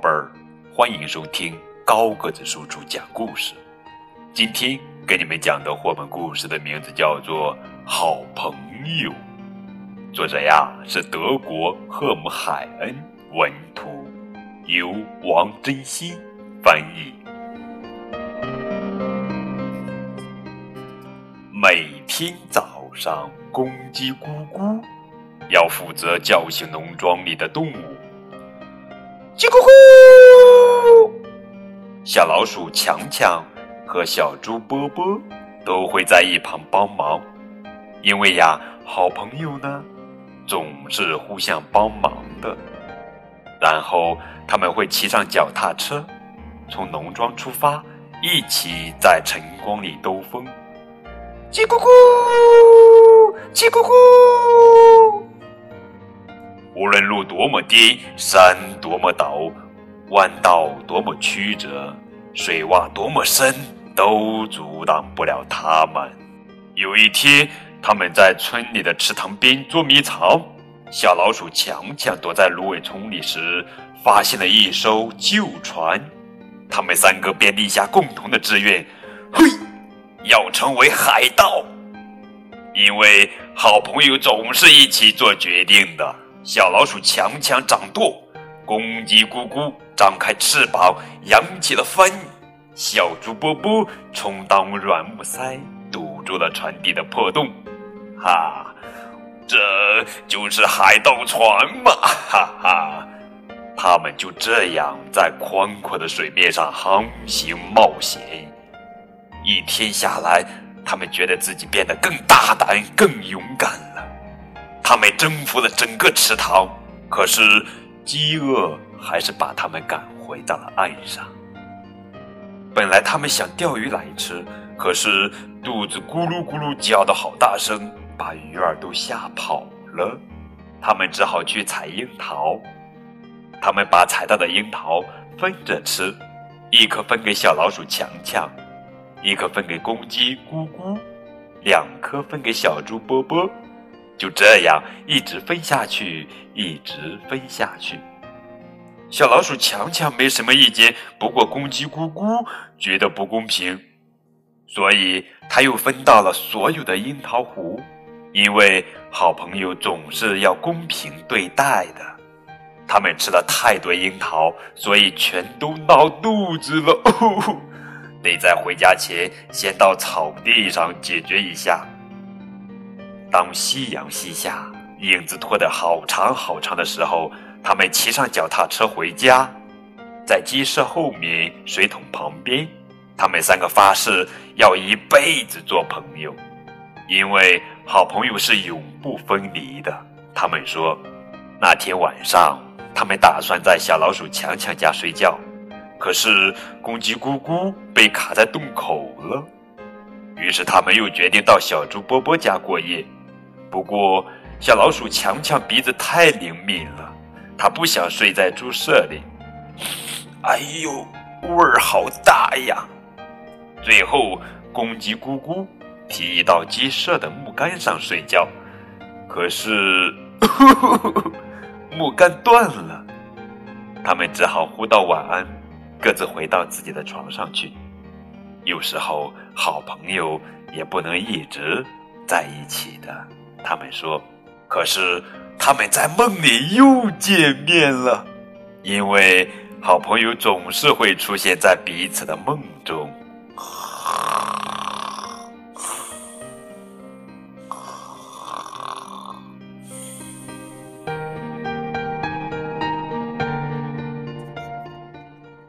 贝儿，欢迎收听高个子叔叔讲故事。今天给你们讲的绘本故事的名字叫做《好朋友》，作者呀是德国赫姆海恩文图，由王真心翻译。每天早上，公鸡咕咕要负责叫醒农庄里的动物。叽咕咕！小老鼠强强和小猪波波都会在一旁帮忙，因为呀，好朋友呢总是互相帮忙的。然后他们会骑上脚踏车，从农庄出发，一起在晨光里兜风。叽咕咕，叽咕咕。无论路多么颠，山多么陡，弯道多么曲折，水洼多么深，都阻挡不了他们。有一天，他们在村里的池塘边捉迷藏，小老鼠强强躲在芦苇丛里时，发现了一艘旧船。他们三个便立下共同的志愿：嘿，要成为海盗。因为好朋友总是一起做决定的。小老鼠强强掌舵，公鸡咕咕张开翅膀扬起了帆，小猪波波充当软木塞堵住了船底的破洞。哈，这就是海盗船嘛！哈哈，他们就这样在宽阔的水面上航行冒险。一天下来，他们觉得自己变得更大胆、更勇敢了。他们征服了整个池塘，可是饥饿还是把他们赶回到了岸上。本来他们想钓鱼来吃，可是肚子咕噜咕噜叫的好大声，把鱼儿都吓跑了。他们只好去采樱桃。他们把采到的樱桃分着吃，一颗分给小老鼠强强，一颗分给公鸡咕咕，两颗分给小猪波波。就这样一直分下去，一直分下去。小老鼠强强没什么意见，不过公鸡咕咕觉得不公平，所以他又分到了所有的樱桃核。因为好朋友总是要公平对待的。他们吃了太多樱桃，所以全都闹肚子了，得在回家前先到草地上解决一下。当夕阳西下，影子拖得好长好长的时候，他们骑上脚踏车回家，在鸡舍后面水桶旁边，他们三个发誓要一辈子做朋友，因为好朋友是永不分离的。他们说，那天晚上他们打算在小老鼠强强家睡觉，可是公鸡咕咕被卡在洞口了，于是他们又决定到小猪波波家过夜。不过，小老鼠强强鼻子太灵敏了，他不想睡在猪舍里。哎呦，味儿好大呀！最后，公鸡咕咕提议到鸡舍的木杆上睡觉，可是 木杆断了，他们只好互道晚安，各自回到自己的床上去。有时候，好朋友也不能一直在一起的。他们说：“可是他们在梦里又见面了，因为好朋友总是会出现在彼此的梦中。”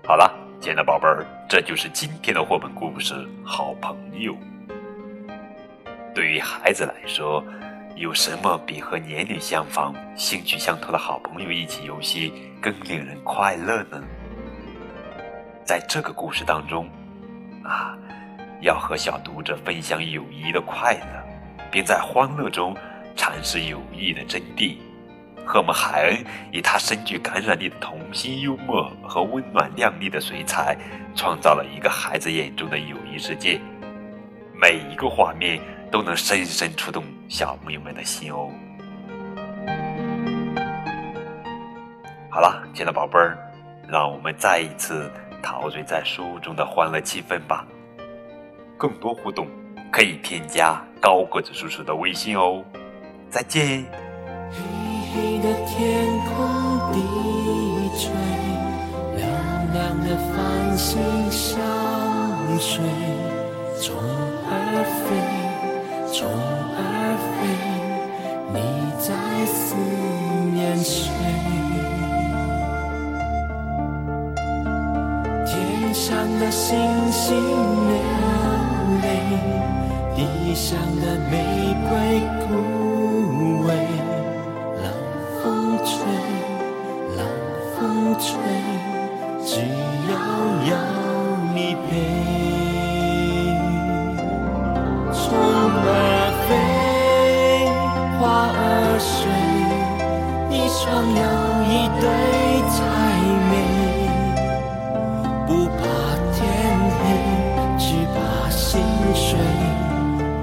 好了，亲爱的宝贝儿，这就是今天的绘本故事《好朋友》。对于孩子来说，有什么比和年龄相仿、兴趣相投的好朋友一起游戏更令人快乐呢？在这个故事当中，啊，要和小读者分享友谊的快乐，并在欢乐中阐释友谊的真谛。赫姆海恩以他深具感染力的童心幽默和温暖亮丽的水彩，创造了一个孩子眼中的友谊世界。每一个画面。都能深深触动小朋友们的心哦。好了，亲爱的宝贝儿，让我们再一次陶醉在书中的欢乐气氛吧。更多互动可以添加高个子叔叔的微信哦。再见。黑黑的天空低垂，亮亮的繁星相随，虫儿飞，虫上的星星流泪，地上的玫瑰枯萎。冷风吹，冷风吹，只要有你陪。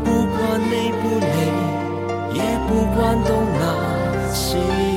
不管累不累也不管东南西。